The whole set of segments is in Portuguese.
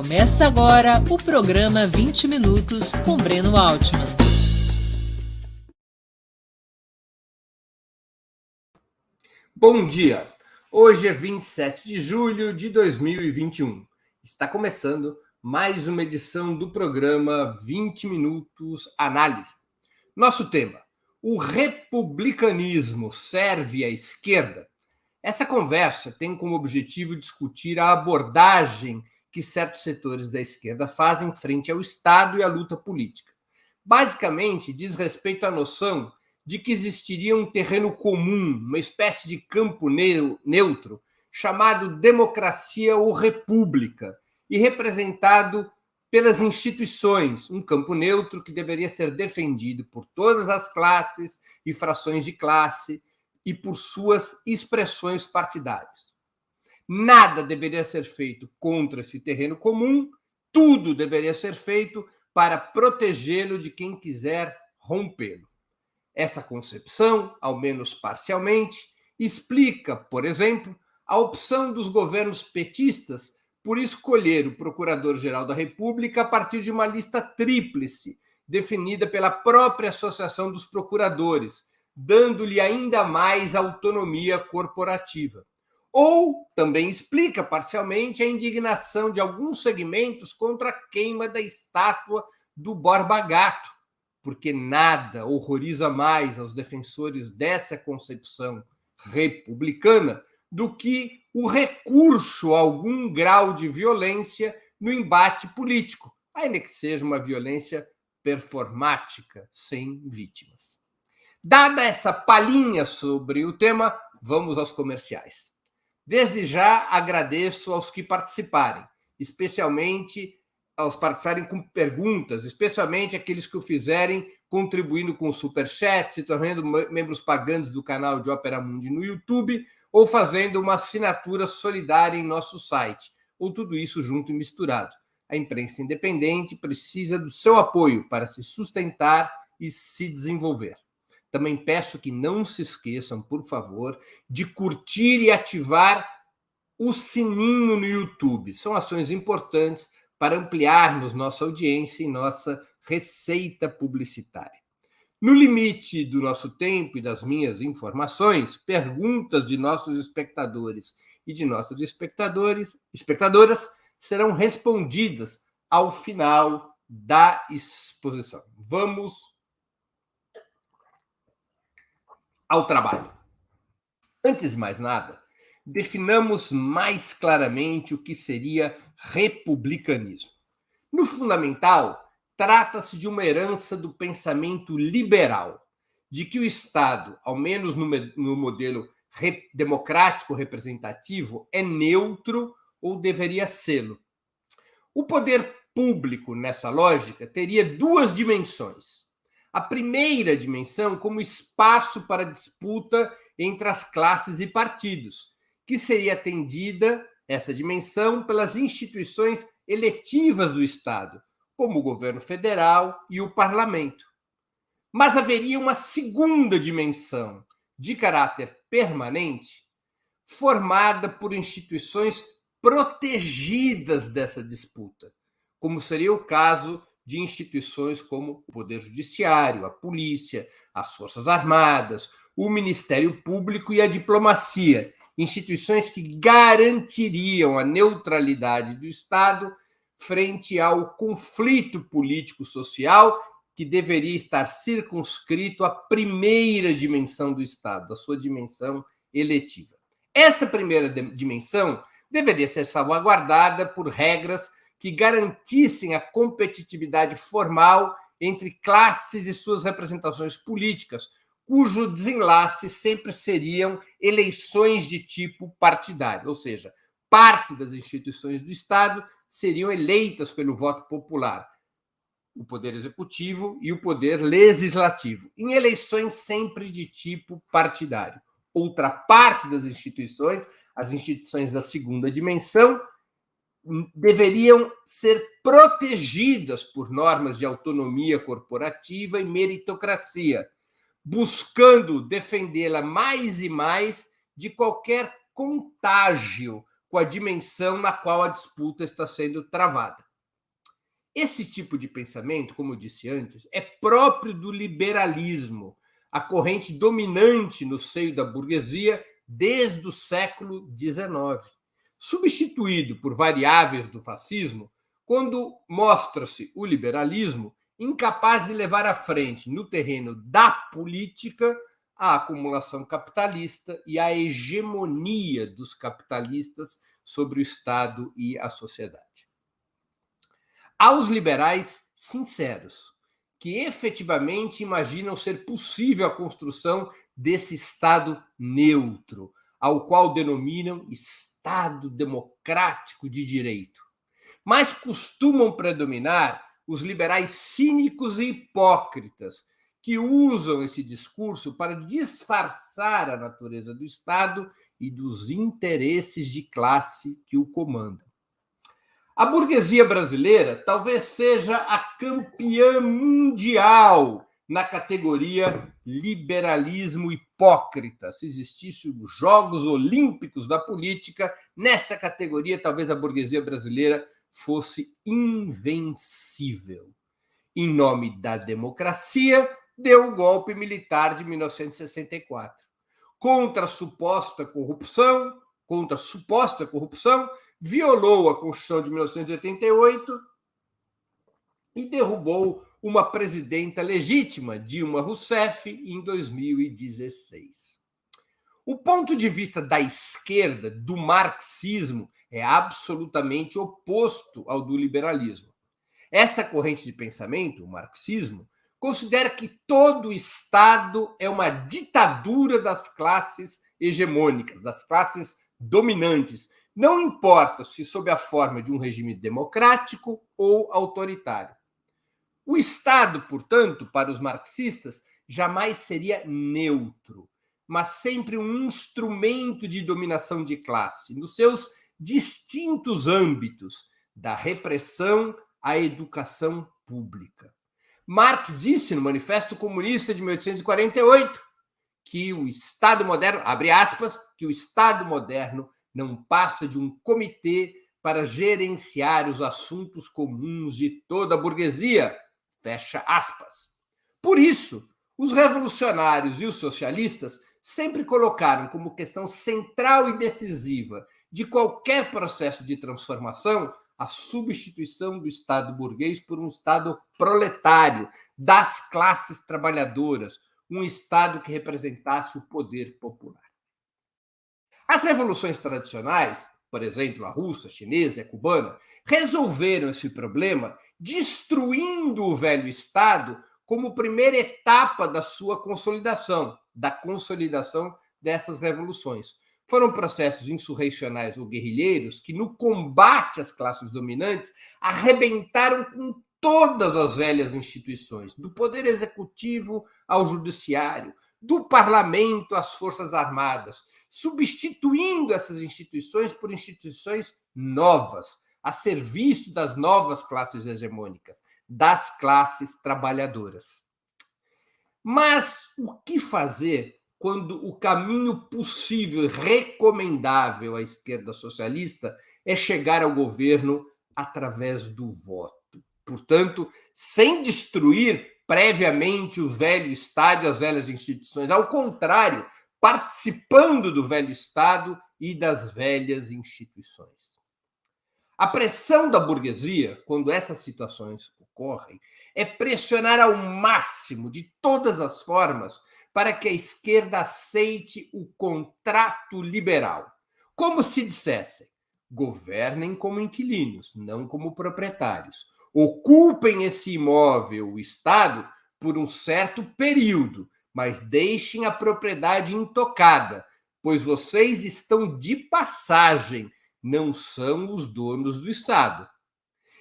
Começa agora o programa 20 Minutos com Breno Altman. Bom dia! Hoje é 27 de julho de 2021. Está começando mais uma edição do programa 20 Minutos Análise. Nosso tema: o republicanismo serve à esquerda? Essa conversa tem como objetivo discutir a abordagem que certos setores da esquerda fazem frente ao Estado e à luta política. Basicamente, diz respeito à noção de que existiria um terreno comum, uma espécie de campo neutro, chamado democracia ou república, e representado pelas instituições, um campo neutro que deveria ser defendido por todas as classes e frações de classe e por suas expressões partidárias. Nada deveria ser feito contra esse terreno comum, tudo deveria ser feito para protegê-lo de quem quiser rompê-lo. Essa concepção, ao menos parcialmente, explica, por exemplo, a opção dos governos petistas por escolher o Procurador-Geral da República a partir de uma lista tríplice, definida pela própria Associação dos Procuradores, dando-lhe ainda mais autonomia corporativa. Ou também explica parcialmente a indignação de alguns segmentos contra a queima da estátua do Borba Gato, porque nada horroriza mais aos defensores dessa concepção republicana do que o recurso a algum grau de violência no embate político, ainda que seja uma violência performática, sem vítimas. Dada essa palhinha sobre o tema, vamos aos comerciais. Desde já agradeço aos que participarem, especialmente aos participarem com perguntas, especialmente aqueles que o fizerem contribuindo com super chat, se tornando membros pagantes do canal de Opera Mundi no YouTube ou fazendo uma assinatura solidária em nosso site, ou tudo isso junto e misturado. A imprensa independente precisa do seu apoio para se sustentar e se desenvolver. Também peço que não se esqueçam, por favor, de curtir e ativar o sininho no YouTube. São ações importantes para ampliarmos nossa audiência e nossa receita publicitária. No limite do nosso tempo e das minhas informações, perguntas de nossos espectadores e de nossos espectadores, espectadoras serão respondidas ao final da exposição. Vamos ao trabalho. Antes de mais nada, definamos mais claramente o que seria republicanismo. No fundamental, trata-se de uma herança do pensamento liberal, de que o Estado, ao menos no, no modelo re, democrático representativo, é neutro ou deveria sê-lo. O poder público, nessa lógica, teria duas dimensões a primeira dimensão como espaço para disputa entre as classes e partidos, que seria atendida essa dimensão pelas instituições eletivas do Estado, como o governo federal e o parlamento. Mas haveria uma segunda dimensão, de caráter permanente, formada por instituições protegidas dessa disputa, como seria o caso de instituições como o Poder Judiciário, a Polícia, as Forças Armadas, o Ministério Público e a diplomacia, instituições que garantiriam a neutralidade do Estado frente ao conflito político-social que deveria estar circunscrito à primeira dimensão do Estado, a sua dimensão eletiva. Essa primeira dimensão deveria ser salvaguardada por regras que garantissem a competitividade formal entre classes e suas representações políticas, cujo desenlace sempre seriam eleições de tipo partidário, ou seja, parte das instituições do Estado seriam eleitas pelo voto popular, o poder executivo e o poder legislativo, em eleições sempre de tipo partidário. Outra parte das instituições, as instituições da segunda dimensão, deveriam ser protegidas por normas de autonomia corporativa e meritocracia, buscando defendê-la mais e mais de qualquer contágio com a dimensão na qual a disputa está sendo travada. Esse tipo de pensamento, como disse antes, é próprio do liberalismo, a corrente dominante no seio da burguesia desde o século XIX, substituído por variáveis do fascismo, quando mostra-se o liberalismo incapaz de levar à frente, no terreno da política, a acumulação capitalista e a hegemonia dos capitalistas sobre o Estado e a sociedade. Aos liberais sinceros, que efetivamente imaginam ser possível a construção desse Estado neutro, ao qual denominam Estado democrático de direito. Mas costumam predominar os liberais cínicos e hipócritas, que usam esse discurso para disfarçar a natureza do Estado e dos interesses de classe que o comandam. A burguesia brasileira talvez seja a campeã mundial na categoria liberalismo hipócrita. Se existisse os Jogos Olímpicos da política, nessa categoria talvez a burguesia brasileira fosse invencível. Em nome da democracia, deu o golpe militar de 1964. Contra a suposta corrupção, contra a suposta corrupção, violou a Constituição de 1988 e derrubou uma presidenta legítima, Dilma Rousseff, em 2016. O ponto de vista da esquerda, do marxismo, é absolutamente oposto ao do liberalismo. Essa corrente de pensamento, o marxismo, considera que todo Estado é uma ditadura das classes hegemônicas, das classes dominantes. Não importa se sob a forma de um regime democrático ou autoritário. O Estado, portanto, para os marxistas, jamais seria neutro, mas sempre um instrumento de dominação de classe, nos seus distintos âmbitos, da repressão à educação pública. Marx disse no Manifesto Comunista de 1848 que o Estado moderno, abre aspas, que o Estado moderno não passa de um comitê para gerenciar os assuntos comuns de toda a burguesia, fecha aspas. Por isso, os revolucionários e os socialistas sempre colocaram como questão central e decisiva de qualquer processo de transformação a substituição do Estado burguês por um Estado proletário, das classes trabalhadoras, um Estado que representasse o poder popular. As revoluções tradicionais, por exemplo, a russa, a chinesa a cubana, resolveram esse problema destruindo o velho Estado como primeira etapa da sua consolidação, da consolidação dessas revoluções. Foram processos insurrecionais ou guerrilheiros que, no combate às classes dominantes, arrebentaram com todas as velhas instituições, do poder executivo ao judiciário, do parlamento às forças armadas, substituindo essas instituições por instituições novas, a serviço das novas classes hegemônicas, das classes trabalhadoras. Mas o que fazer quando o caminho possível, recomendável à esquerda socialista é chegar ao governo através do voto. Portanto, sem destruir previamente o velho Estado e as velhas instituições. Ao contrário, participando do velho Estado e das velhas instituições. A pressão da burguesia, quando essas situações ocorrem, é pressionar ao máximo, de todas as formas, para que a esquerda aceite o contrato liberal. Como se dissessem: governem como inquilinos, não como proprietários. Ocupem esse imóvel, o Estado, por um certo período, mas deixem a propriedade intocada, pois vocês estão de passagem, não são os donos do Estado.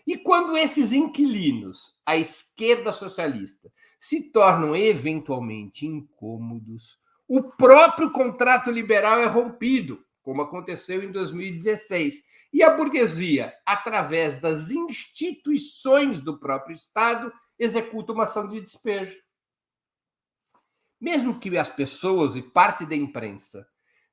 E quando esses inquilinos, a esquerda socialista, se tornam eventualmente incômodos, o próprio contrato liberal é rompido, como aconteceu em 2016. E a burguesia, através das instituições do próprio Estado, executa uma ação de despejo. Mesmo que as pessoas e parte da imprensa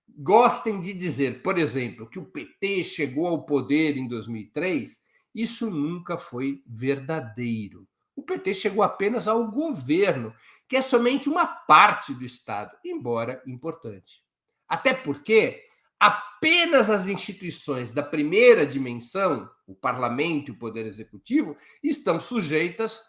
gostem de dizer, por exemplo, que o PT chegou ao poder em 2003, isso nunca foi verdadeiro. O PT chegou apenas ao governo, que é somente uma parte do Estado, embora importante. Até porque apenas as instituições da primeira dimensão, o parlamento e o poder executivo, estão sujeitas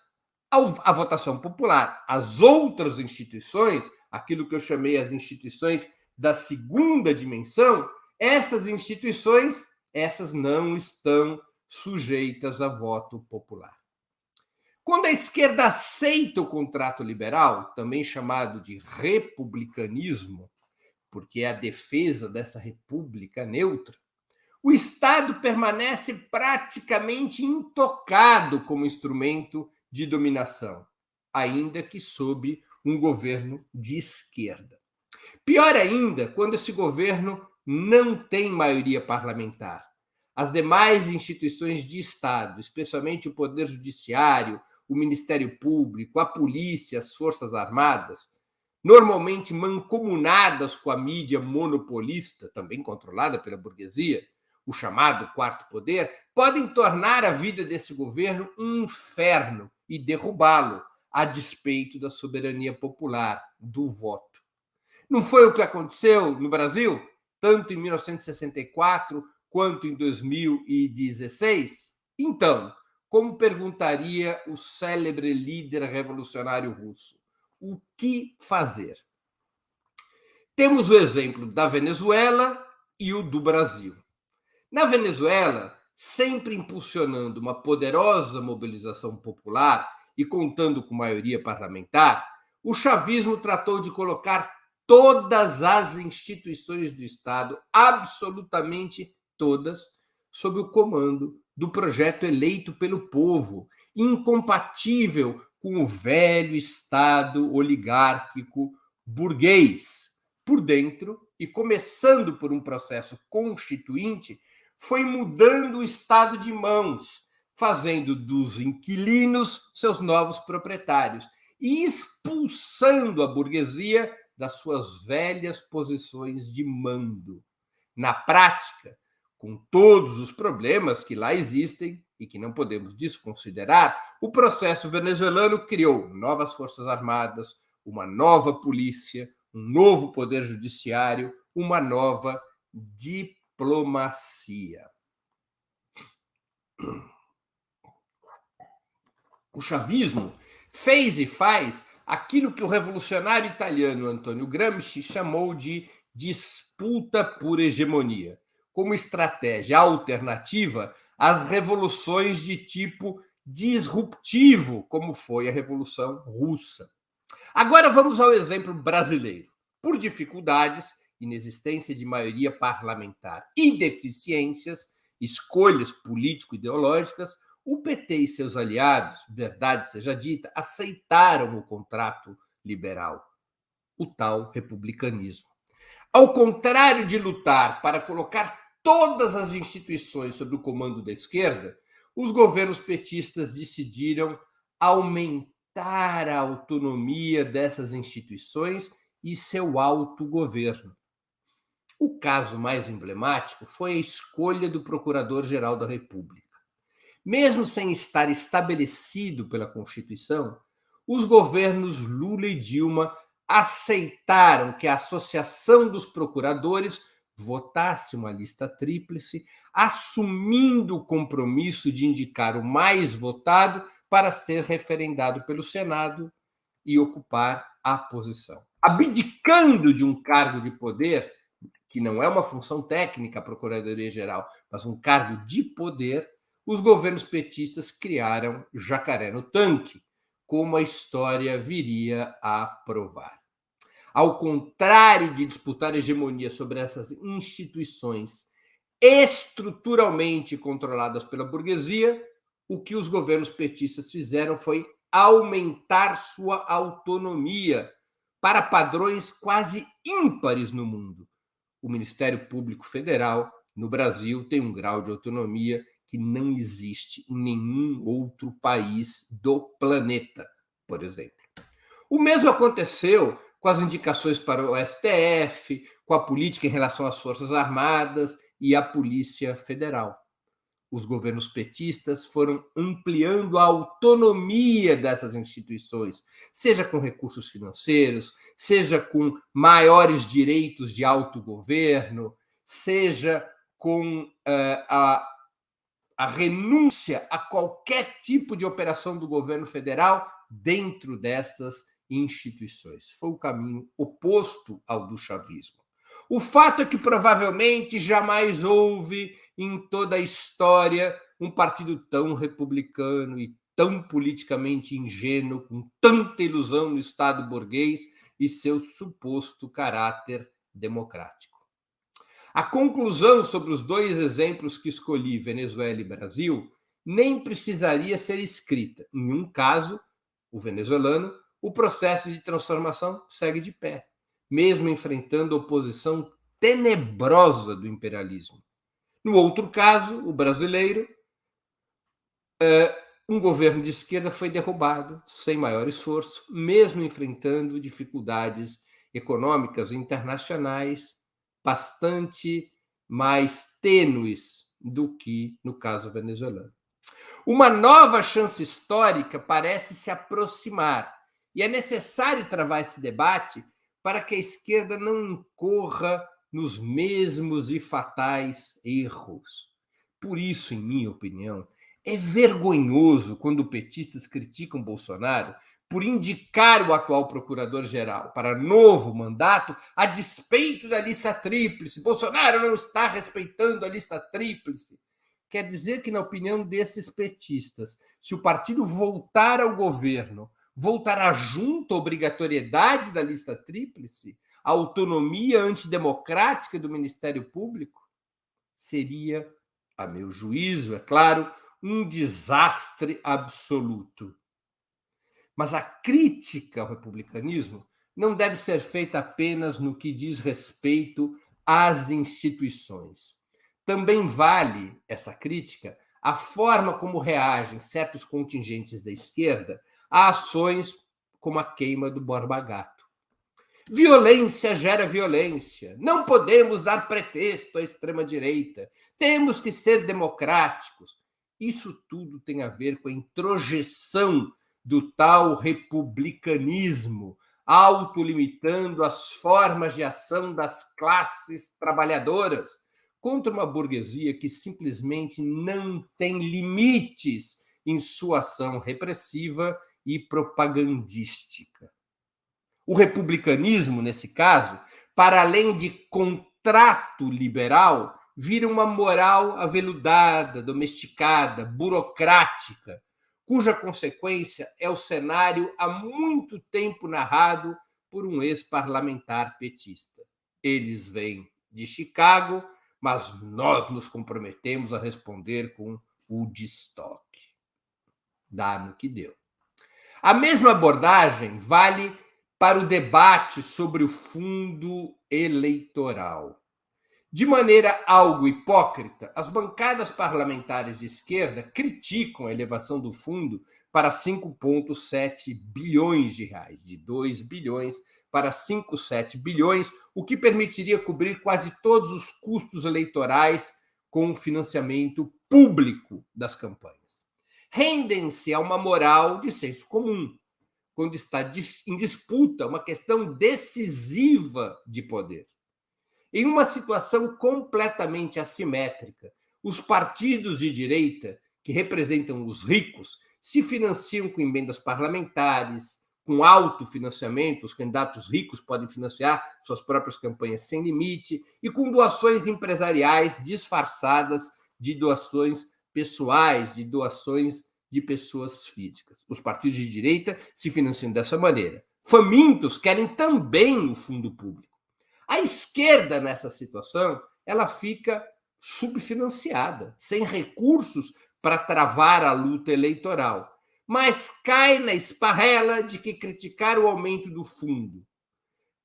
à votação popular. As outras instituições, aquilo que eu chamei as instituições da segunda dimensão, essas instituições, essas não estão sujeitas a voto popular. Quando a esquerda aceita o contrato liberal, também chamado de republicanismo, porque é a defesa dessa república neutra, o Estado permanece praticamente intocado como instrumento de dominação, ainda que sob um governo de esquerda. Pior ainda, quando esse governo não tem maioria parlamentar. As demais instituições de Estado, especialmente o Poder Judiciário, o Ministério Público, a polícia, as Forças Armadas, normalmente mancomunadas com a mídia monopolista, também controlada pela burguesia, o chamado quarto poder, podem tornar a vida desse governo um inferno e derrubá-lo, a despeito da soberania popular, do voto. Não foi o que aconteceu no Brasil, tanto em 1964 quanto em 2016? Então, como perguntaria o célebre líder revolucionário russo, o que fazer? Temos o exemplo da Venezuela e o do Brasil. Na Venezuela, sempre impulsionando uma poderosa mobilização popular e contando com maioria parlamentar, o chavismo tratou de colocar todas as instituições do Estado, absolutamente todas, sob o comando do projeto eleito pelo povo, incompatível com o velho Estado oligárquico burguês. Por dentro, e começando por um processo constituinte, foi mudando o estado de mãos, fazendo dos inquilinos seus novos proprietários e expulsando a burguesia das suas velhas posições de mando. Na prática, com todos os problemas que lá existem e que não podemos desconsiderar, o processo venezuelano criou novas forças armadas, uma nova polícia, um novo poder judiciário, uma nova diplomacia. O chavismo fez e faz aquilo que o revolucionário italiano Antonio Gramsci chamou de disputa por hegemonia, como estratégia alternativa às revoluções de tipo disruptivo, como foi a Revolução Russa. Agora vamos ao exemplo brasileiro. Por dificuldades, inexistência de maioria parlamentar e deficiências, escolhas político-ideológicas, o PT e seus aliados, verdade seja dita, aceitaram o contrato liberal, o tal republicanismo. Ao contrário de lutar para colocar todas as instituições sob o comando da esquerda, os governos petistas decidiram aumentar a autonomia dessas instituições e seu autogoverno. O caso mais emblemático foi a escolha do Procurador-Geral da República. Mesmo sem estar estabelecido pela Constituição, os governos Lula e Dilma aceitaram que a Associação dos Procuradores votasse uma lista tríplice, assumindo o compromisso de indicar o mais votado para ser referendado pelo Senado e ocupar a posição. Abdicando de um cargo de poder, que não é uma função técnica, a Procuradoria-Geral, mas um cargo de poder, os governos petistas criaram jacaré no tanque, como a história viria a provar. Ao contrário de disputar hegemonia sobre essas instituições estruturalmente controladas pela burguesia, o que os governos petistas fizeram foi aumentar sua autonomia para padrões quase ímpares no mundo. O Ministério Público Federal, no Brasil, tem um grau de autonomia que não existe em nenhum outro país do planeta, por exemplo. O mesmo aconteceu com as indicações para o STF, com a política em relação às Forças Armadas e à Polícia Federal. Os governos petistas foram ampliando a autonomia dessas instituições, seja com recursos financeiros, seja com maiores direitos de autogoverno, seja com uh, a, a renúncia a qualquer tipo de operação do governo federal dentro dessas instituições. Foi o caminho oposto ao do chavismo. O fato é que provavelmente jamais houve em toda a história um partido tão republicano e tão politicamente ingênuo, com tanta ilusão no Estado burguês e seu suposto caráter democrático. A conclusão sobre os dois exemplos que escolhi, Venezuela e Brasil, nem precisaria ser escrita. Em um caso, o venezuelano, o processo de transformação segue de pé mesmo enfrentando a oposição tenebrosa do imperialismo. No outro caso, o brasileiro, é, um governo de esquerda foi derrubado sem maior esforço, mesmo enfrentando dificuldades econômicas internacionais bastante mais tênues do que no caso venezuelano. Uma nova chance histórica parece se aproximar e é necessário travar esse debate para que a esquerda não incorra nos mesmos e fatais erros. Por isso, em minha opinião, é vergonhoso quando petistas criticam Bolsonaro por indicar o atual procurador-geral para novo mandato a despeito da lista tríplice. Bolsonaro não está respeitando a lista tríplice. Quer dizer que, na opinião desses petistas, se o partido voltar ao governo voltará junto à obrigatoriedade da lista tríplice, a autonomia antidemocrática do Ministério Público? Seria, a meu juízo, é claro, um desastre absoluto. Mas a crítica ao republicanismo não deve ser feita apenas no que diz respeito às instituições. Também vale essa crítica a forma como reagem certos contingentes da esquerda a ações como a queima do Borba Gato. Violência gera violência. Não podemos dar pretexto à extrema-direita. Temos que ser democráticos. Isso tudo tem a ver com a introjeção do tal republicanismo, autolimitando as formas de ação das classes trabalhadoras contra uma burguesia que simplesmente não tem limites em sua ação repressiva e propagandística. O republicanismo, nesse caso, para além de contrato liberal, vira uma moral aveludada, domesticada, burocrática, cuja consequência é o cenário há muito tempo narrado por um ex-parlamentar petista. Eles vêm de Chicago, mas nós nos comprometemos a responder com o destoque. Dá no que deu. A mesma abordagem vale para o debate sobre o fundo eleitoral. De maneira algo hipócrita, as bancadas parlamentares de esquerda criticam a elevação do fundo para 5,7 bilhões de reais, de 2 bilhões para 5,7 bilhões, o que permitiria cobrir quase todos os custos eleitorais com o financiamento público das campanhas rendem-se a uma moral de senso comum, quando está em disputa uma questão decisiva de poder. Em uma situação completamente assimétrica, os partidos de direita, que representam os ricos, se financiam com emendas parlamentares, com alto financiamento, os candidatos ricos podem financiar suas próprias campanhas sem limite, e com doações empresariais disfarçadas de doações pessoais, de doações de pessoas físicas. Os partidos de direita se financiam dessa maneira. Famintos querem também o fundo público. A esquerda, nessa situação, ela fica subfinanciada, sem recursos para travar a luta eleitoral, mas cai na esparrela de que criticar o aumento do fundo.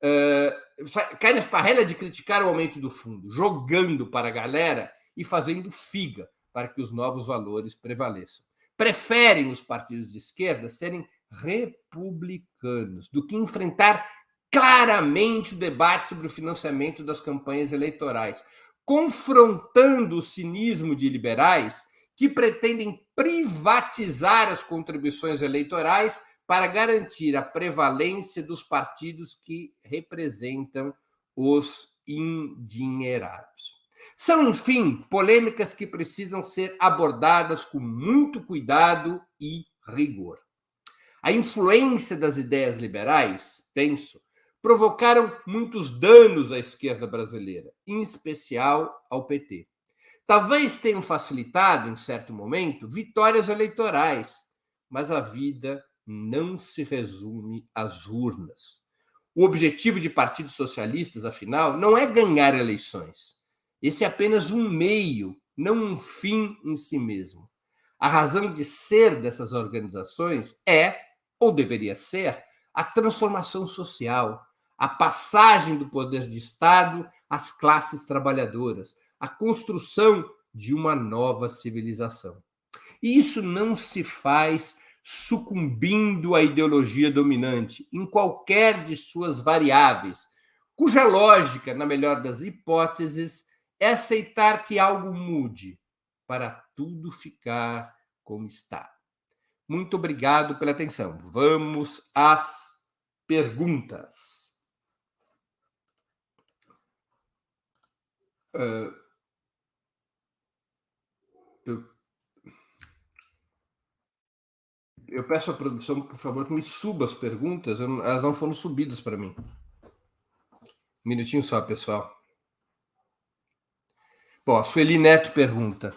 Uh, cai na esparrela de criticar o aumento do fundo, jogando para a galera e fazendo figa para que os novos valores prevaleçam. Preferem os partidos de esquerda serem republicanos do que enfrentar claramente o debate sobre o financiamento das campanhas eleitorais, confrontando o cinismo de liberais que pretendem privatizar as contribuições eleitorais para garantir a prevalência dos partidos que representam os endinheirados. São, enfim, polêmicas que precisam ser abordadas com muito cuidado e rigor. A influência das ideias liberais, penso, provocaram muitos danos à esquerda brasileira, em especial ao PT. Talvez tenham facilitado, em certo momento, vitórias eleitorais, mas a vida não se resume às urnas. O objetivo de partidos socialistas, afinal, não é ganhar eleições. Esse é apenas um meio, não um fim em si mesmo. A razão de ser dessas organizações é, ou deveria ser, a transformação social, a passagem do poder de Estado às classes trabalhadoras, a construção de uma nova civilização. E isso não se faz sucumbindo à ideologia dominante, em qualquer de suas variáveis, cuja lógica, na melhor das hipóteses, é aceitar que algo mude para tudo ficar como está. Muito obrigado pela atenção. Vamos às perguntas. Uh, eu Eu peço à produção, por favor, que me suba as perguntas. Elas não foram subidas para mim. Um minutinho só, pessoal. Bom, a Sueli Neto pergunta: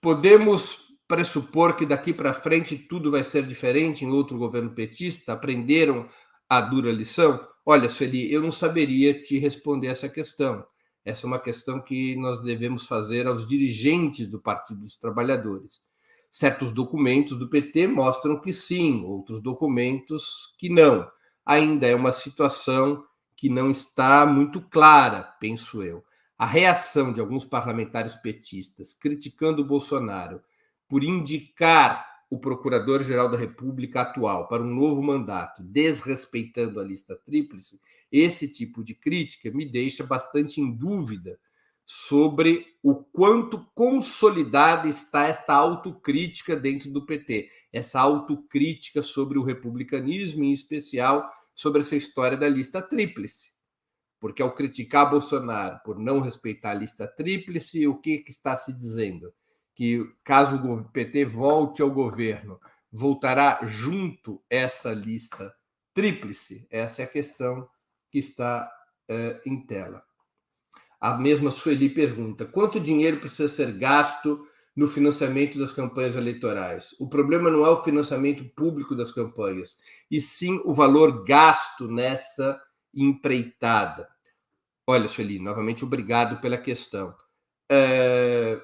podemos pressupor que daqui para frente tudo vai ser diferente em outro governo petista? Aprenderam a dura lição? Olha, Sueli, eu não saberia te responder essa questão. Essa é uma questão que nós devemos fazer aos dirigentes do Partido dos Trabalhadores. Certos documentos do PT mostram que sim, outros documentos que não. Ainda é uma situação que não está muito clara, penso eu. A reação de alguns parlamentares petistas criticando o Bolsonaro por indicar o Procurador-Geral da República atual para um novo mandato, desrespeitando a lista tríplice, esse tipo de crítica me deixa bastante em dúvida sobre o quanto consolidada está esta autocrítica dentro do PT, essa autocrítica sobre o republicanismo, em especial sobre essa história da lista tríplice. Porque ao criticar Bolsonaro por não respeitar a lista tríplice, o que, que está se dizendo? Que caso o PT volte ao governo, voltará junto essa lista tríplice? Essa é a questão que está uh, em tela. A mesma Sueli pergunta: quanto dinheiro precisa ser gasto no financiamento das campanhas eleitorais? O problema não é o financiamento público das campanhas, e sim o valor gasto nessa empreitada. Olha, Sueli, novamente obrigado pela questão. É...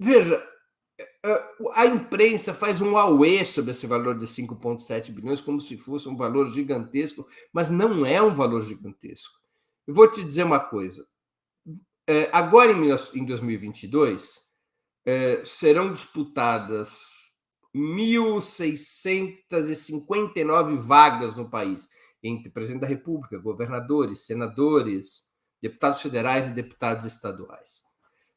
Veja, é, a imprensa faz um auê sobre esse valor de 5,7 bilhões como se fosse um valor gigantesco, mas não é um valor gigantesco. Eu vou te dizer uma coisa. É, agora, em 2022, é, serão disputadas 1.659 vagas no país entre presidente da República, governadores, senadores, deputados federais e deputados estaduais.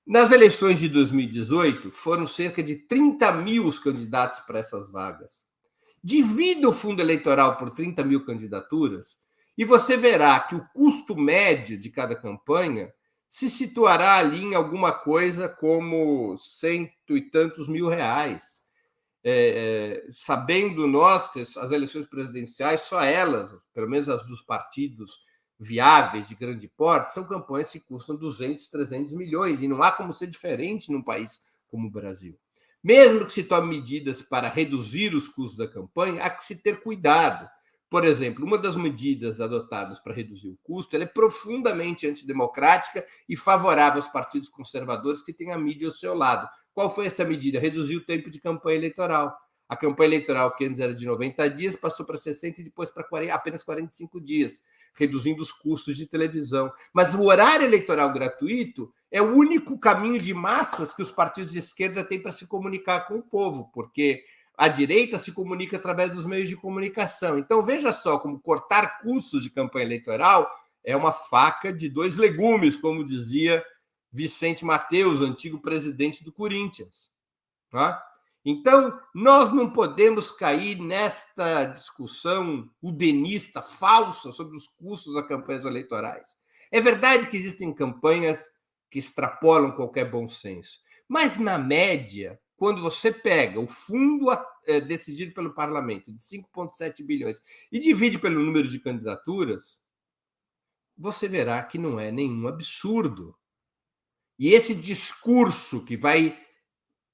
Nas eleições de 2018, foram cerca de 30 mil os candidatos para essas vagas. Divida o fundo eleitoral por 30 mil candidaturas, e você verá que o custo médio de cada campanha se situará ali em alguma coisa como cento e tantos mil reais. É, é, sabendo nós que as eleições presidenciais, só elas, pelo menos as dos partidos viáveis de grande porte, são campanhas que custam 200, 300 milhões, e não há como ser diferente num país como o Brasil. Mesmo que se tome medidas para reduzir os custos da campanha, há que se ter cuidado por exemplo, uma das medidas adotadas para reduzir o custo é profundamente antidemocrática e favorável aos partidos conservadores que têm a mídia ao seu lado. Qual foi essa medida? Reduzir o tempo de campanha eleitoral. A campanha eleitoral, que antes era de 90 dias, passou para 60 e depois para 40, apenas 45 dias, reduzindo os custos de televisão. Mas o horário eleitoral gratuito é o único caminho de massas que os partidos de esquerda têm para se comunicar com o povo, porque a direita se comunica através dos meios de comunicação. Então, veja só como cortar custos de campanha eleitoral é uma faca de dois legumes, como dizia Vicente Mateus, antigo presidente do Corinthians. Tá? Então, nós não podemos cair nesta discussão udenista falsa sobre os custos das campanhas eleitorais. É verdade que existem campanhas que extrapolam qualquer bom senso, mas, na média, quando você pega o fundo é, decidido pelo parlamento de 5,7 bilhões e divide pelo número de candidaturas, você verá que não é nenhum absurdo. E esse discurso que vai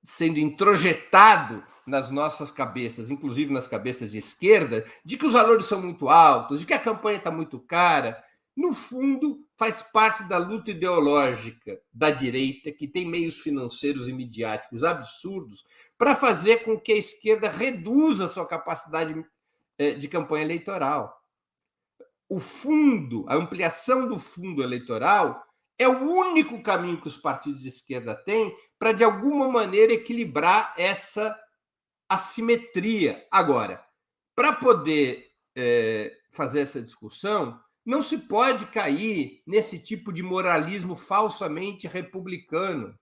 sendo introjetado nas nossas cabeças, inclusive nas cabeças de esquerda, de que os valores são muito altos, de que a campanha está muito cara, no fundo faz parte da luta ideológica da direita, que tem meios financeiros e midiáticos absurdos para fazer com que a esquerda reduza a sua capacidade eh, de campanha eleitoral. O fundo, a ampliação do fundo eleitoral é o único caminho que os partidos de esquerda têm para, de alguma maneira, equilibrar essa assimetria. Agora, para poder é, fazer essa discussão, não se pode cair nesse tipo de moralismo falsamente republicano,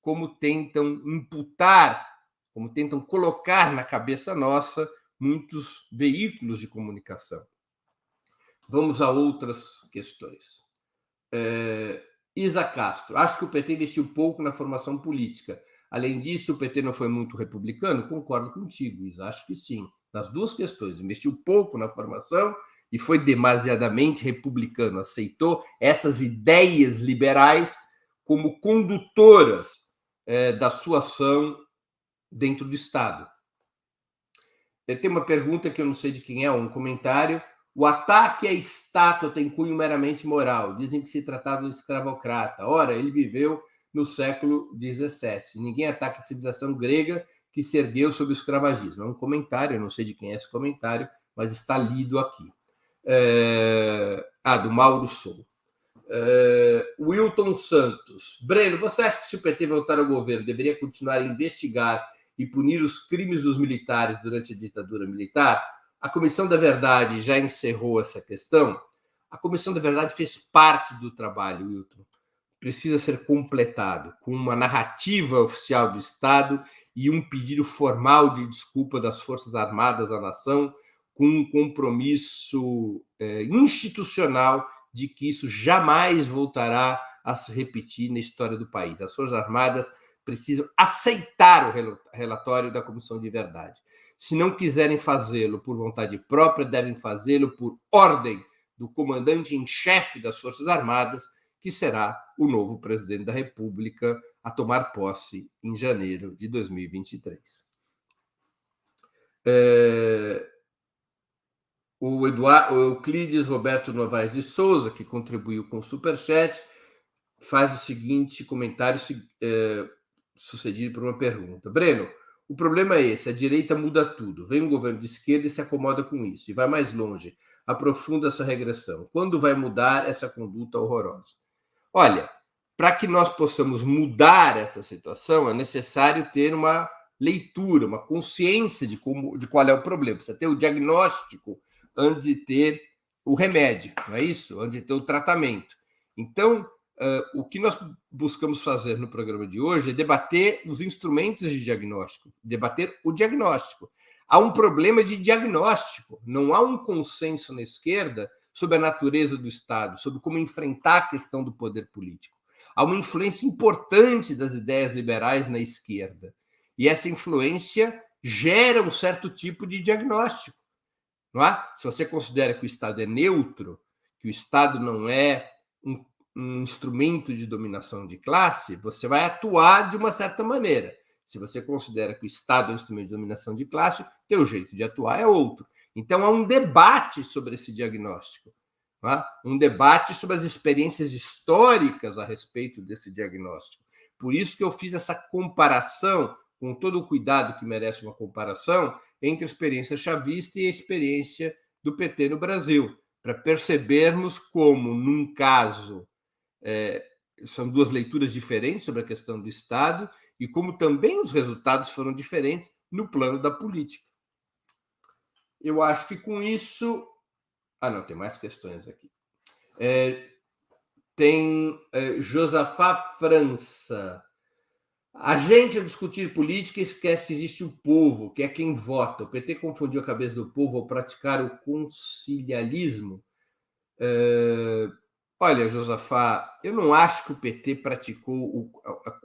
como tentam imputar, como tentam colocar na cabeça nossa muitos veículos de comunicação. Vamos a outras questões. É, Isa Castro, acho que o PT investiu pouco na formação política. Além disso, o PT não foi muito republicano? Concordo contigo, Isa, acho que sim. Nas duas questões, investiu pouco na formação e foi demasiadamente republicano, aceitou essas ideias liberais como condutoras é, da sua ação dentro do Estado. Tenho uma pergunta que eu não sei de quem é, um comentário. O ataque à estátua tem cunho meramente moral. Dizem que se tratava de escravocrata. Ora, ele viveu no século XVII. Ninguém ataca a civilização grega que se ergueu sob o escravagismo. É um comentário, eu não sei de quem é esse comentário, mas está lido aqui. É... Ah, do Mauro Sou. É... Wilton Santos. Breno, você acha que se o PT voltar ao governo, deveria continuar a investigar e punir os crimes dos militares durante a ditadura militar? A Comissão da Verdade já encerrou essa questão? A Comissão da Verdade fez parte do trabalho, Wilton. Precisa ser completado com uma narrativa oficial do Estado e um pedido formal de desculpa das Forças Armadas à nação, com um compromisso é, institucional de que isso jamais voltará a se repetir na história do país. As Forças Armadas precisam aceitar o relatório da Comissão de Verdade. Se não quiserem fazê-lo por vontade própria, devem fazê-lo por ordem do comandante em chefe das Forças Armadas, que será o novo presidente da República a tomar posse em janeiro de 2023. É... O, Eduardo, o Euclides Roberto Novaes de Souza, que contribuiu com o Superchat, faz o seguinte comentário é, sucedido por uma pergunta. Breno, o problema é esse: a direita muda tudo. Vem um governo de esquerda e se acomoda com isso, e vai mais longe, aprofunda essa regressão. Quando vai mudar essa conduta horrorosa? Olha, para que nós possamos mudar essa situação, é necessário ter uma leitura, uma consciência de, como, de qual é o problema. Precisa ter o diagnóstico antes de ter o remédio, não é isso? Antes de ter o tratamento. Então, Uh, o que nós buscamos fazer no programa de hoje é debater os instrumentos de diagnóstico, debater o diagnóstico. Há um problema de diagnóstico, não há um consenso na esquerda sobre a natureza do Estado, sobre como enfrentar a questão do poder político. Há uma influência importante das ideias liberais na esquerda, e essa influência gera um certo tipo de diagnóstico. Não é? Se você considera que o Estado é neutro, que o Estado não é um um instrumento de dominação de classe, você vai atuar de uma certa maneira. Se você considera que o Estado é um instrumento de dominação de classe, teu jeito de atuar é outro. Então há um debate sobre esse diagnóstico, é? um debate sobre as experiências históricas a respeito desse diagnóstico. Por isso que eu fiz essa comparação, com todo o cuidado que merece uma comparação, entre a experiência chavista e a experiência do PT no Brasil, para percebermos como, num caso é, são duas leituras diferentes sobre a questão do Estado, e como também os resultados foram diferentes no plano da política. Eu acho que com isso. Ah, não, tem mais questões aqui. É, tem é, Josafá França. A gente, a discutir política, esquece que existe o povo, que é quem vota. O PT confundiu a cabeça do povo ao praticar o concilialismo. É... Olha, Josafá, eu não acho que o PT praticou o,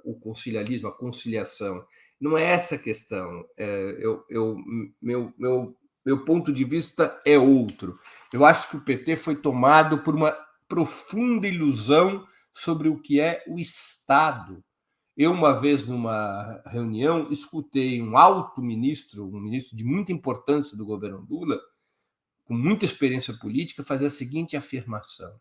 o concilialismo, a conciliação. Não é essa a questão. É, eu, eu, meu, meu, meu ponto de vista é outro. Eu acho que o PT foi tomado por uma profunda ilusão sobre o que é o Estado eu, uma vez, numa reunião, escutei um alto ministro, um ministro de muita importância do governo Lula, com muita experiência política, fazer a seguinte afirmação: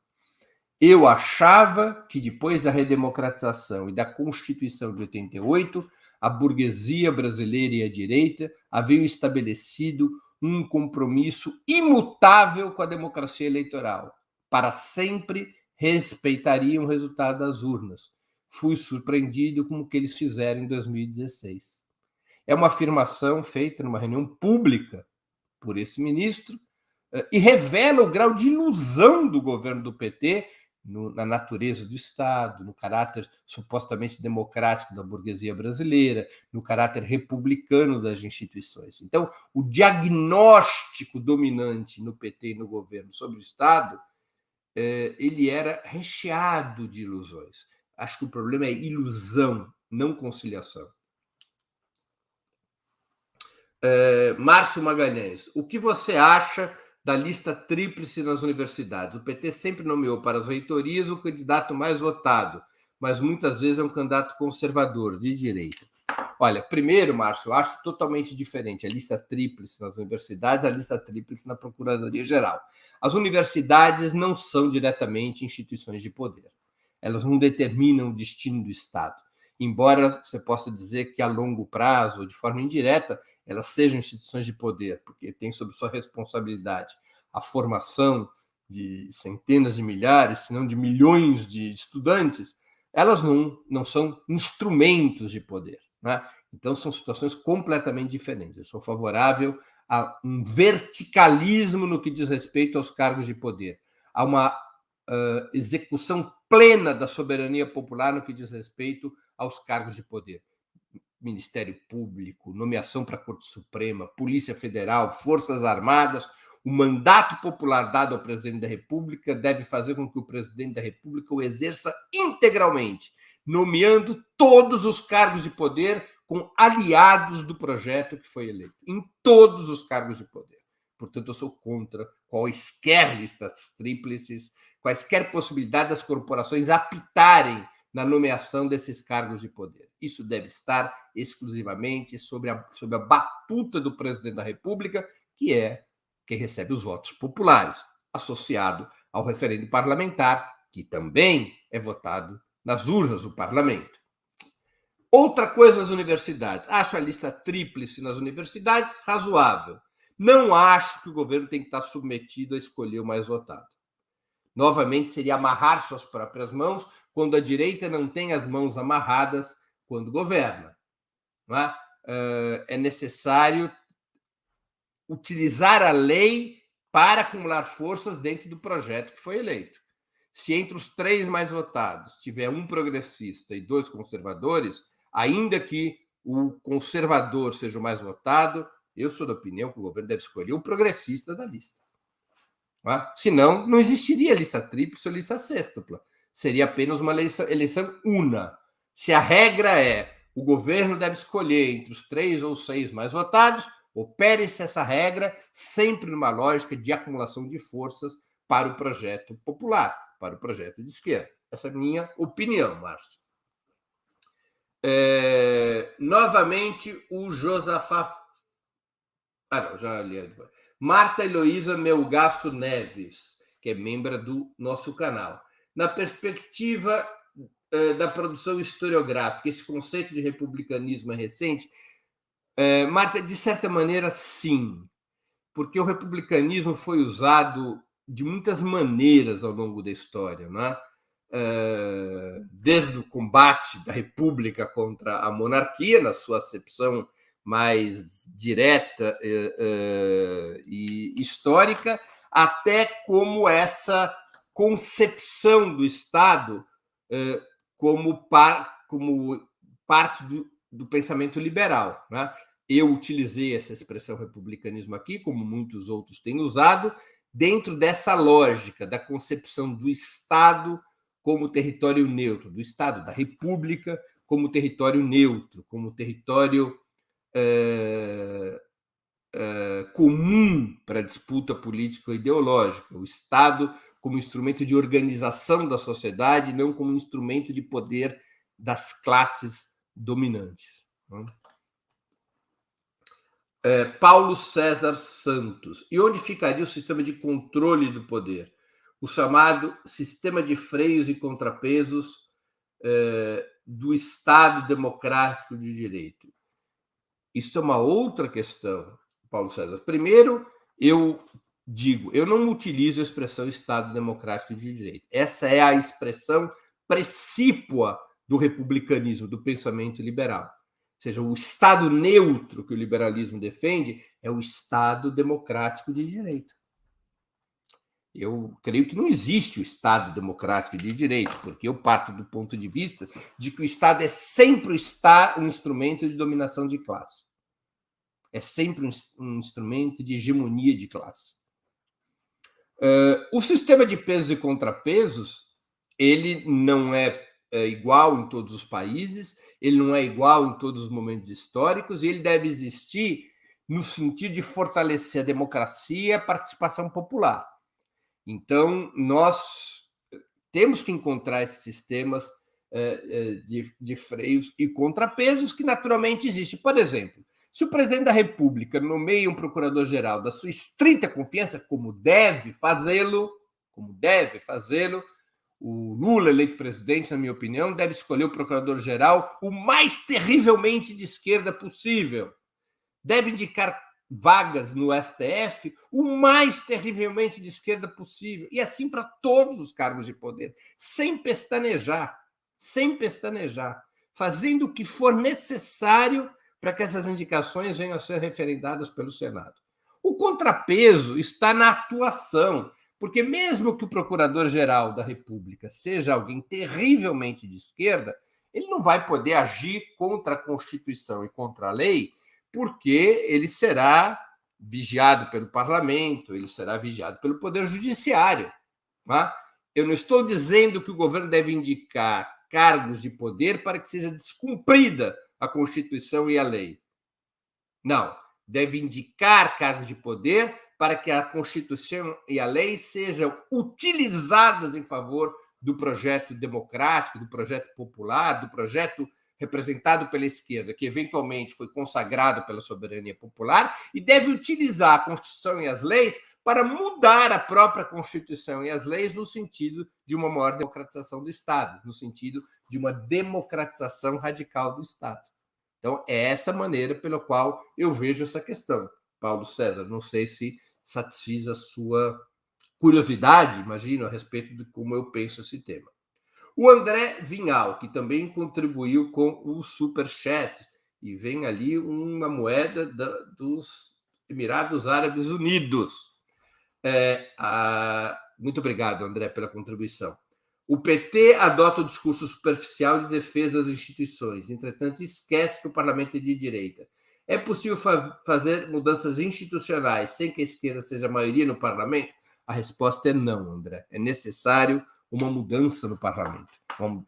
Eu achava que depois da redemocratização e da Constituição de 88, a burguesia brasileira e a direita haviam estabelecido um compromisso imutável com a democracia eleitoral. Para sempre respeitariam o resultado das urnas fui surpreendido com o que eles fizeram em 2016. É uma afirmação feita numa reunião pública por esse ministro eh, e revela o grau de ilusão do governo do PT no, na natureza do Estado, no caráter supostamente democrático da burguesia brasileira, no caráter republicano das instituições. Então, o diagnóstico dominante no PT e no governo sobre o Estado, eh, ele era recheado de ilusões. Acho que o problema é ilusão, não conciliação. É, Márcio Magalhães, o que você acha da lista tríplice nas universidades? O PT sempre nomeou para as reitorias o candidato mais votado, mas muitas vezes é um candidato conservador, de direita. Olha, primeiro, Márcio, eu acho totalmente diferente a lista tríplice nas universidades, a lista tríplice na Procuradoria Geral. As universidades não são diretamente instituições de poder elas não determinam o destino do Estado. Embora você possa dizer que a longo prazo, de forma indireta, elas sejam instituições de poder, porque tem sob sua responsabilidade a formação de centenas de milhares, se não de milhões de estudantes, elas não, não são instrumentos de poder. Né? Então, são situações completamente diferentes. Eu sou favorável a um verticalismo no que diz respeito aos cargos de poder, a uma uh, execução plena da soberania popular no que diz respeito aos cargos de poder. Ministério Público, nomeação para a Corte Suprema, Polícia Federal, Forças Armadas. O mandato popular dado ao presidente da República deve fazer com que o presidente da República o exerça integralmente, nomeando todos os cargos de poder com aliados do projeto que foi eleito, em todos os cargos de poder. Portanto, eu sou contra quaisquer listas tríplices quaisquer possibilidade das corporações apitarem na nomeação desses cargos de poder. Isso deve estar exclusivamente sobre a, sobre a batuta do presidente da República, que é quem recebe os votos populares, associado ao referendo parlamentar, que também é votado nas urnas do parlamento. Outra coisa nas universidades. Acho a lista tríplice nas universidades razoável. Não acho que o governo tem que estar submetido a escolher o mais votado novamente seria amarrar suas próprias mãos, quando a direita não tem as mãos amarradas quando governa. É? Eh, é necessário utilizar a lei para acumular forças dentro do projeto que foi eleito. Se entre os três mais votados tiver um progressista e dois conservadores, ainda que o conservador seja o mais votado, eu sou da opinião que o governo deve escolher o progressista da lista. É? Senão, não existiria lista tríplice ou lista sextupla. Seria apenas uma eleição, eleição una. Se a regra é o governo deve escolher entre os três ou seis mais votados, opere-se essa regra sempre numa lógica de acumulação de forças para o projeto popular, para o projeto de esquerda. Essa é a minha opinião, Márcio. É, novamente, o Josafá. Ah, não, já li. Marta Heloísa Melgaço Neves, que é membro do nosso canal. Na perspectiva eh, da produção historiográfica, esse conceito de republicanismo é recente? Eh, Marta, de certa maneira, sim, porque o republicanismo foi usado de muitas maneiras ao longo da história. É? uh, desde o combate da República contra a monarquia, na sua acepção mais direta uh, e histórica, até como essa concepção do Estado como, par, como parte do, do pensamento liberal. Né? Eu utilizei essa expressão republicanismo aqui, como muitos outros têm usado, dentro dessa lógica da concepção do Estado como território neutro, do Estado, da República como território neutro, como território é, é, comum para disputa política e ideológica, o Estado como instrumento de organização da sociedade, não como instrumento de poder das classes dominantes. É, Paulo César Santos. E onde ficaria o sistema de controle do poder? O chamado sistema de freios e contrapesos é, do Estado democrático de direito. Isso é uma outra questão, Paulo César. Primeiro, eu digo, eu não utilizo a expressão Estado democrático de direito. Essa é a expressão precípua do republicanismo, do pensamento liberal seja, o Estado neutro que o liberalismo defende é o Estado democrático de direito. Eu creio que não existe o Estado democrático de direito, porque eu parto do ponto de vista de que o Estado é sempre um instrumento de dominação de classe. É sempre um instrumento de hegemonia de classe. Uh, o sistema de pesos e contrapesos ele não é, é igual em todos os países, ele não é igual em todos os momentos históricos e ele deve existir no sentido de fortalecer a democracia e a participação popular. Então, nós temos que encontrar esses sistemas eh, eh, de, de freios e contrapesos que naturalmente existem. Por exemplo, se o presidente da República nomeia um procurador-geral da sua estrita confiança, como deve fazê-lo, como deve fazê-lo, o Lula, eleito presidente, na minha opinião, deve escolher o procurador-geral o mais terrivelmente de esquerda possível. Deve indicar vagas no STF o mais terrivelmente de esquerda possível. E assim para todos os cargos de poder, sem pestanejar, sem pestanejar, fazendo o que for necessário para que essas indicações venham a ser referendadas pelo Senado. O contrapeso está na atuação, porque, mesmo que o procurador-geral da República seja alguém terrivelmente de esquerda, ele não vai poder agir contra a Constituição e contra a lei, porque ele será vigiado pelo parlamento, ele será vigiado pelo Poder Judiciário. Tá? Eu não estou dizendo que o governo deve indicar cargos de poder para que seja descumprida a Constituição e a lei. Não, deve indicar cargos de poder para que a Constituição e a lei sejam utilizadas em favor do projeto democrático, do projeto popular, do projeto representado pela esquerda, que eventualmente foi consagrado pela soberania popular, e deve utilizar a Constituição e as leis para mudar a própria Constituição e as leis no sentido de uma maior democratização do Estado, no sentido de uma democratização radical do Estado. Então, é essa maneira pela qual eu vejo essa questão. Paulo César, não sei se satisfiz a sua curiosidade, imagino, a respeito de como eu penso esse tema. O André Vinhal, que também contribuiu com o Super Chat, e vem ali uma moeda da, dos Emirados Árabes Unidos. É, a... Muito obrigado, André, pela contribuição. O PT adota o discurso superficial de defesa das instituições, entretanto, esquece que o parlamento é de direita é possível fa fazer mudanças institucionais sem que a esquerda seja a maioria no parlamento? A resposta é não, André. É necessário uma mudança no parlamento.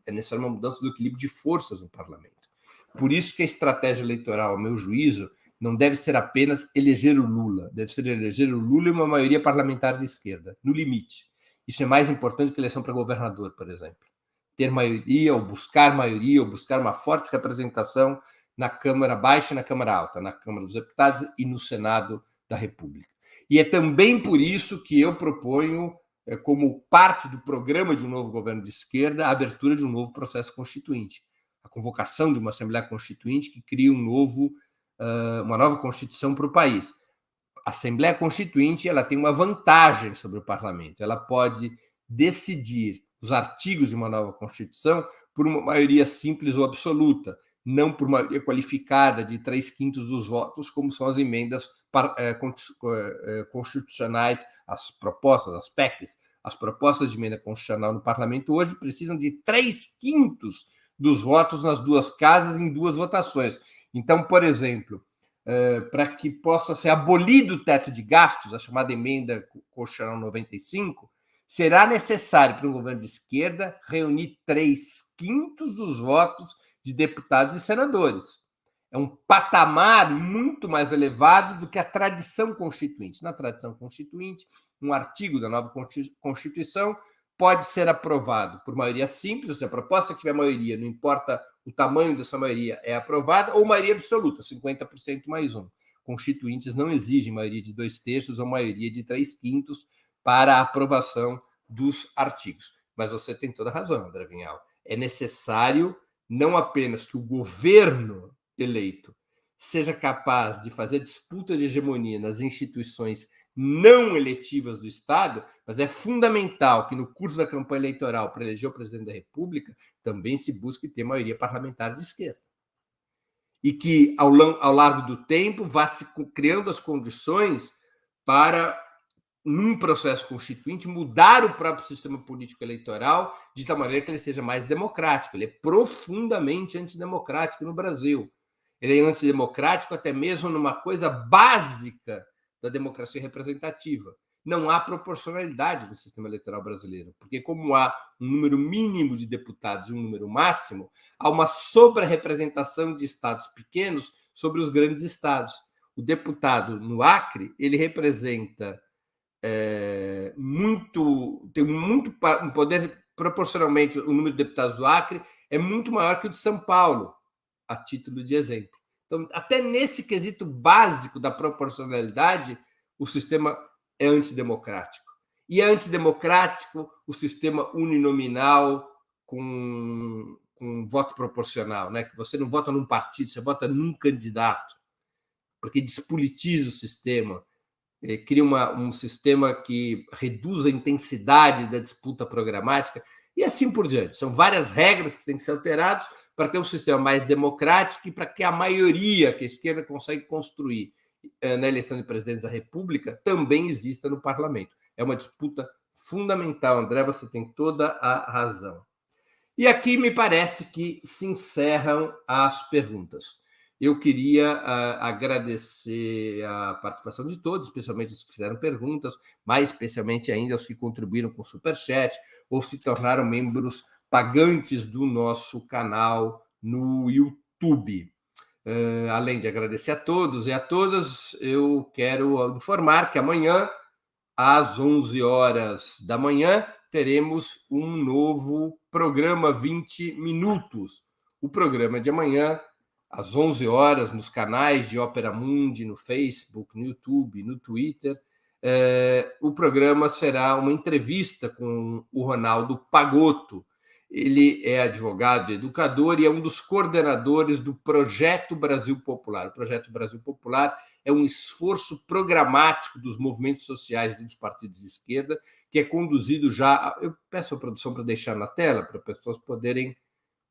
É necessário uma mudança do equilíbrio de forças no parlamento. Por isso que a estratégia eleitoral, ao meu juízo, não deve ser apenas eleger o Lula, deve ser eleger o Lula e uma maioria parlamentar de esquerda, no limite. Isso é mais importante que eleição para governador, por exemplo. Ter maioria, ou buscar maioria, ou buscar uma forte representação na Câmara Baixa e na Câmara Alta, na Câmara dos Deputados e no Senado da República. E é também por isso que eu proponho, é, como parte do programa de um novo governo de esquerda, a abertura de um novo processo constituinte, a convocação de uma Assembleia Constituinte que cria um novo, uma nova Constituição para o país. A Assembleia Constituinte ela tem uma vantagem sobre o Parlamento, ela pode decidir os artigos de uma nova Constituição por uma maioria simples ou absoluta, não por maioria qualificada de três quintos dos votos, como são as emendas é, é, constitucionais, as propostas, as PECs, as propostas de emenda constitucional no parlamento hoje precisam de três quintos dos votos nas duas casas em duas votações. Então, por exemplo, para que possa ser abolido o teto de gastos, a chamada emenda constitucional 95, será necessário para um governo de esquerda reunir três quintos dos votos de deputados e senadores. É um patamar muito mais elevado do que a tradição constituinte. Na tradição constituinte, um artigo da nova Constituição pode ser aprovado por maioria simples, se a proposta tiver maioria, não importa o tamanho dessa maioria, é aprovada, ou maioria absoluta, 50% mais um. Constituintes não exigem maioria de dois terços ou maioria de três quintos para a aprovação dos artigos. Mas você tem toda a razão, André Vinhal. É necessário não apenas que o governo eleito seja capaz de fazer disputa de hegemonia nas instituições não eletivas do Estado, mas é fundamental que no curso da campanha eleitoral para eleger o presidente da República também se busque ter maioria parlamentar de esquerda. E que, ao, ao largo do tempo, vá se criando as condições para, num processo constituinte, mudar o próprio sistema político eleitoral de tal maneira que ele seja mais democrático. Ele é profundamente antidemocrático no Brasil. Ele é antidemocrático até mesmo numa coisa básica da democracia representativa. Não há proporcionalidade no sistema eleitoral brasileiro, porque, como há um número mínimo de deputados e um número máximo, há uma sobre-representação de estados pequenos sobre os grandes estados. O deputado no Acre ele representa é, muito, tem muito um poder proporcionalmente o número de deputados do Acre é muito maior que o de São Paulo, a título de exemplo. Então, até nesse quesito básico da proporcionalidade, o sistema é antidemocrático. E é antidemocrático o sistema uninominal com, com voto proporcional, né? que você não vota num partido, você vota num candidato, porque despolitiza o sistema, é, cria uma, um sistema que reduz a intensidade da disputa programática e assim por diante. São várias regras que têm que ser alteradas para ter um sistema mais democrático e para que a maioria que a esquerda consegue construir eh, na eleição de presidente da República também exista no parlamento. É uma disputa fundamental, André, você tem toda a razão. E aqui me parece que se encerram as perguntas. Eu queria uh, agradecer a participação de todos, especialmente os que fizeram perguntas, mais especialmente ainda os que contribuíram com o Superchat ou se tornaram membros pagantes do nosso canal no YouTube. Uh, além de agradecer a todos e a todas, eu quero informar que amanhã, às 11 horas da manhã, teremos um novo programa 20 minutos. O programa de amanhã, às 11 horas, nos canais de Ópera Mundi, no Facebook, no YouTube, no Twitter. Uh, o programa será uma entrevista com o Ronaldo Pagotto, ele é advogado, educador e é um dos coordenadores do Projeto Brasil Popular. O Projeto Brasil Popular é um esforço programático dos movimentos sociais dos partidos de esquerda, que é conduzido já. Eu peço a produção para deixar na tela, para as pessoas poderem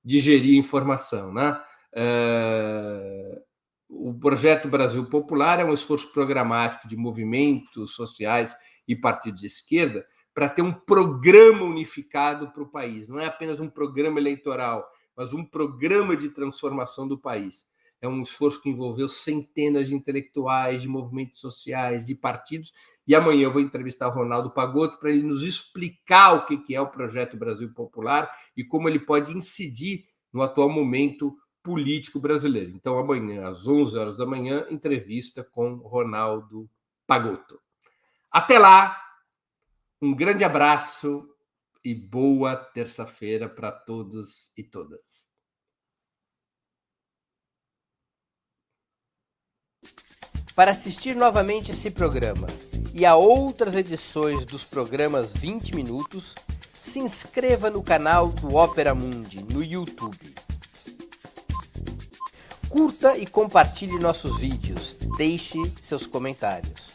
digerir informação. Né? Uh, o Projeto Brasil Popular é um esforço programático de movimentos sociais e partidos de esquerda para ter um programa unificado para o país. Não é apenas um programa eleitoral, mas um programa de transformação do país. É um esforço que envolveu centenas de intelectuais, de movimentos sociais, de partidos. E amanhã eu vou entrevistar o Ronaldo Pagotto para ele nos explicar o que é o projeto Brasil Popular e como ele pode incidir no atual momento político brasileiro. Então, amanhã, às 11 horas da manhã, entrevista com Ronaldo Pagotto. Até lá, um grande abraço e boa terça-feira para todos e todas. Para assistir novamente esse programa e a outras edições dos programas 20 Minutos, se inscreva no canal do Opera Mundi no YouTube. Curta e compartilhe nossos vídeos. Deixe seus comentários.